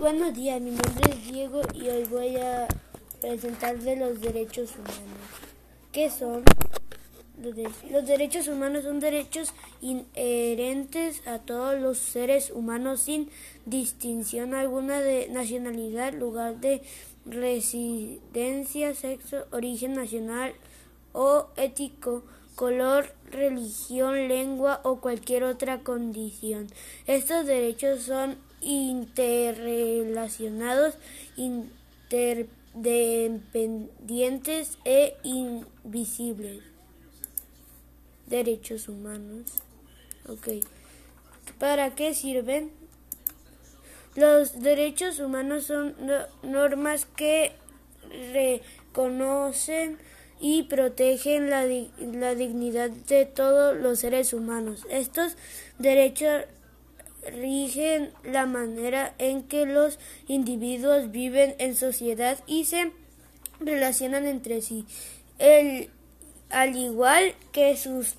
Buenos días, mi nombre es Diego y hoy voy a presentarles los derechos humanos. ¿Qué son? Los, derechos humanos son derechos inherentes a todos los seres humanos sin distinción alguna de nacionalidad, lugar de residencia, sexo, origen nacional o ético, color, religión, lengua o cualquier otra condición. Estos derechos son interrelacionados, interdependientes e invisibles. Derechos humanos. Ok. ¿Para qué sirven? Los derechos humanos son normas que reconocen y protegen la, la dignidad de todos los seres humanos. Estos derechos rigen la manera en que los individuos viven en sociedad y se relacionan entre sí, el, al igual que sus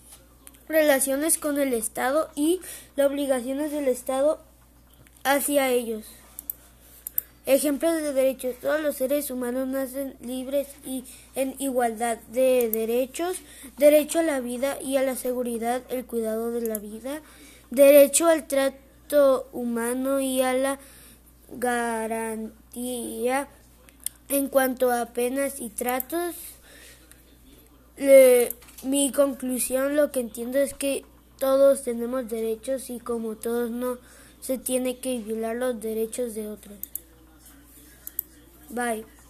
relaciones con el Estado y las obligaciones del Estado hacia ellos. Ejemplos de derechos. Todos los seres humanos nacen libres y en igualdad de derechos. Derecho a la vida y a la seguridad, el cuidado de la vida. Derecho al trato humano y a la garantía en cuanto a penas y tratos. mi conclusión, lo que entiendo es que todos tenemos derechos y como todos no se tiene que violar los derechos de otros. Bye.